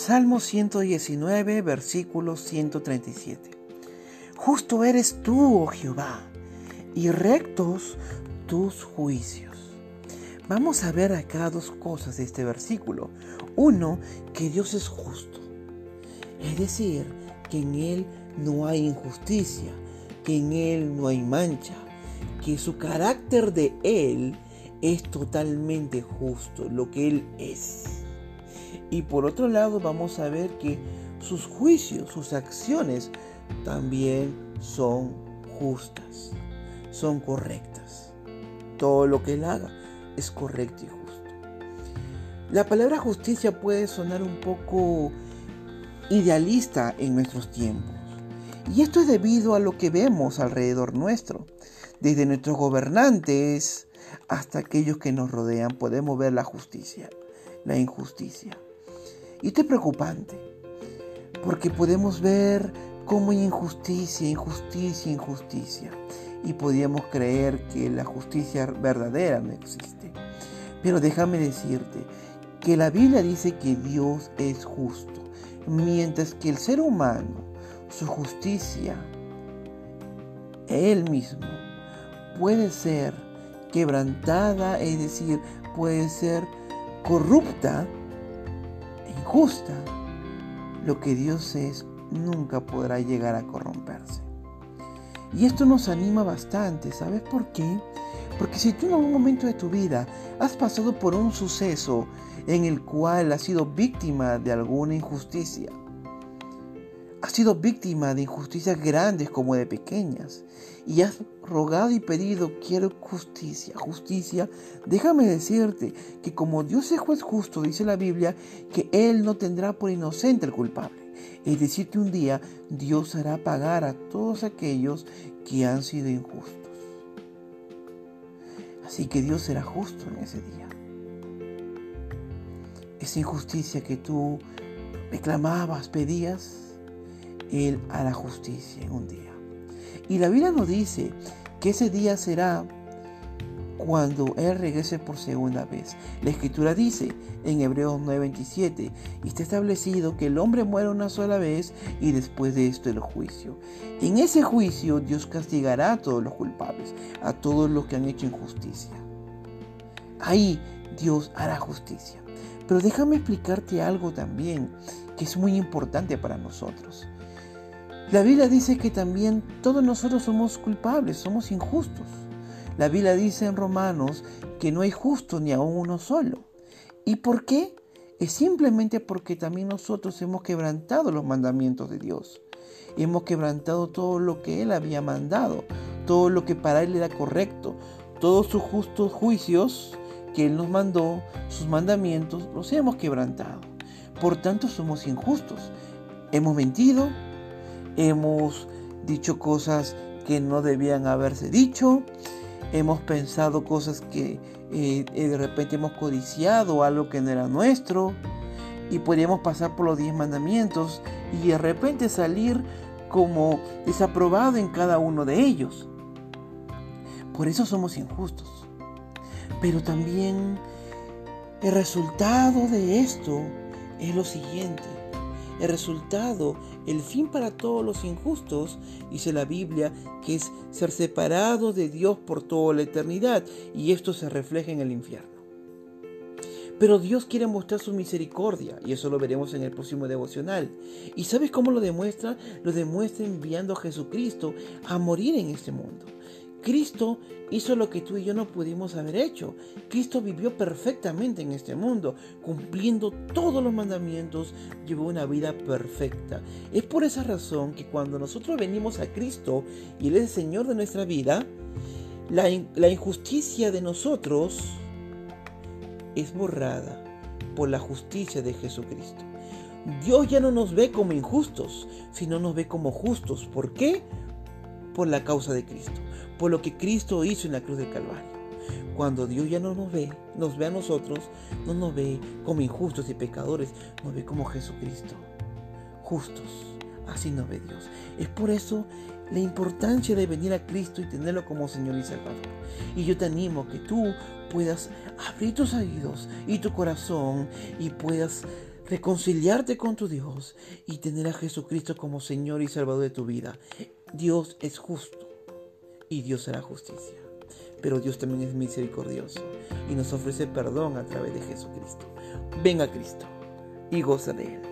Salmo 119, versículo 137. Justo eres tú, oh Jehová, y rectos tus juicios. Vamos a ver acá dos cosas de este versículo. Uno, que Dios es justo. Es decir, que en Él no hay injusticia, que en Él no hay mancha, que su carácter de Él es totalmente justo, lo que Él es. Y por otro lado vamos a ver que sus juicios, sus acciones también son justas, son correctas. Todo lo que Él haga es correcto y justo. La palabra justicia puede sonar un poco idealista en nuestros tiempos. Y esto es debido a lo que vemos alrededor nuestro. Desde nuestros gobernantes hasta aquellos que nos rodean podemos ver la justicia, la injusticia. Y esto es preocupante, porque podemos ver cómo hay injusticia, injusticia, injusticia. Y podríamos creer que la justicia verdadera no existe. Pero déjame decirte que la Biblia dice que Dios es justo, mientras que el ser humano, su justicia, él mismo, puede ser quebrantada, es decir, puede ser corrupta injusta, lo que Dios es nunca podrá llegar a corromperse. Y esto nos anima bastante, ¿sabes por qué? Porque si tú en algún momento de tu vida has pasado por un suceso en el cual has sido víctima de alguna injusticia, has sido víctima de injusticias grandes como de pequeñas, y has rogado y pedido, quiero justicia, justicia, déjame decirte que como Dios es juez justo, dice la Biblia, que Él no tendrá por inocente el culpable. Es decir, que un día Dios hará pagar a todos aquellos que han sido injustos. Así que Dios será justo en ese día. Esa injusticia que tú reclamabas, pedías, Él hará justicia en un día. Y la Biblia nos dice que ese día será cuando Él regrese por segunda vez. La escritura dice en Hebreos 9:27, y está establecido que el hombre muere una sola vez y después de esto el juicio. En ese juicio Dios castigará a todos los culpables, a todos los que han hecho injusticia. Ahí Dios hará justicia. Pero déjame explicarte algo también que es muy importante para nosotros. La Biblia dice que también todos nosotros somos culpables, somos injustos. La Biblia dice en Romanos que no hay justo ni aún uno solo. ¿Y por qué? Es simplemente porque también nosotros hemos quebrantado los mandamientos de Dios. Hemos quebrantado todo lo que Él había mandado, todo lo que para Él era correcto, todos sus justos juicios que Él nos mandó, sus mandamientos, los hemos quebrantado. Por tanto somos injustos. Hemos mentido, hemos dicho cosas que no debían haberse dicho, hemos pensado cosas que eh, de repente hemos codiciado algo que no era nuestro y podríamos pasar por los diez mandamientos y de repente salir como desaprobado en cada uno de ellos. Por eso somos injustos. Pero también el resultado de esto es lo siguiente. El resultado, el fin para todos los injustos, dice la Biblia, que es ser separado de Dios por toda la eternidad, y esto se refleja en el infierno. Pero Dios quiere mostrar su misericordia, y eso lo veremos en el próximo devocional. ¿Y sabes cómo lo demuestra? Lo demuestra enviando a Jesucristo a morir en este mundo. Cristo hizo lo que tú y yo no pudimos haber hecho. Cristo vivió perfectamente en este mundo, cumpliendo todos los mandamientos, llevó una vida perfecta. Es por esa razón que cuando nosotros venimos a Cristo y Él es el Señor de nuestra vida, la, injusticia de nosotros es borrada por la justicia de Jesucristo. Dios ya no nos ve como injustos, sino nos ve como justos. ¿Por qué? Por la causa de Cristo por lo que Cristo hizo en la cruz del Calvario. Cuando Dios ya no nos ve, nos ve a nosotros, no nos ve como injustos y pecadores, nos ve como Jesucristo, justos. Así nos ve Dios. Es por eso la importancia de venir a Cristo y tenerlo como Señor y Salvador. Y yo te animo que tú puedas abrir tus oídos y tu corazón y puedas reconciliarte con tu Dios y tener a Jesucristo como Señor y Salvador de tu vida. Dios es justo y Dios será justicia. Pero Dios también es misericordioso y nos ofrece perdón a través de Jesucristo. Ven a Cristo y goza de Él.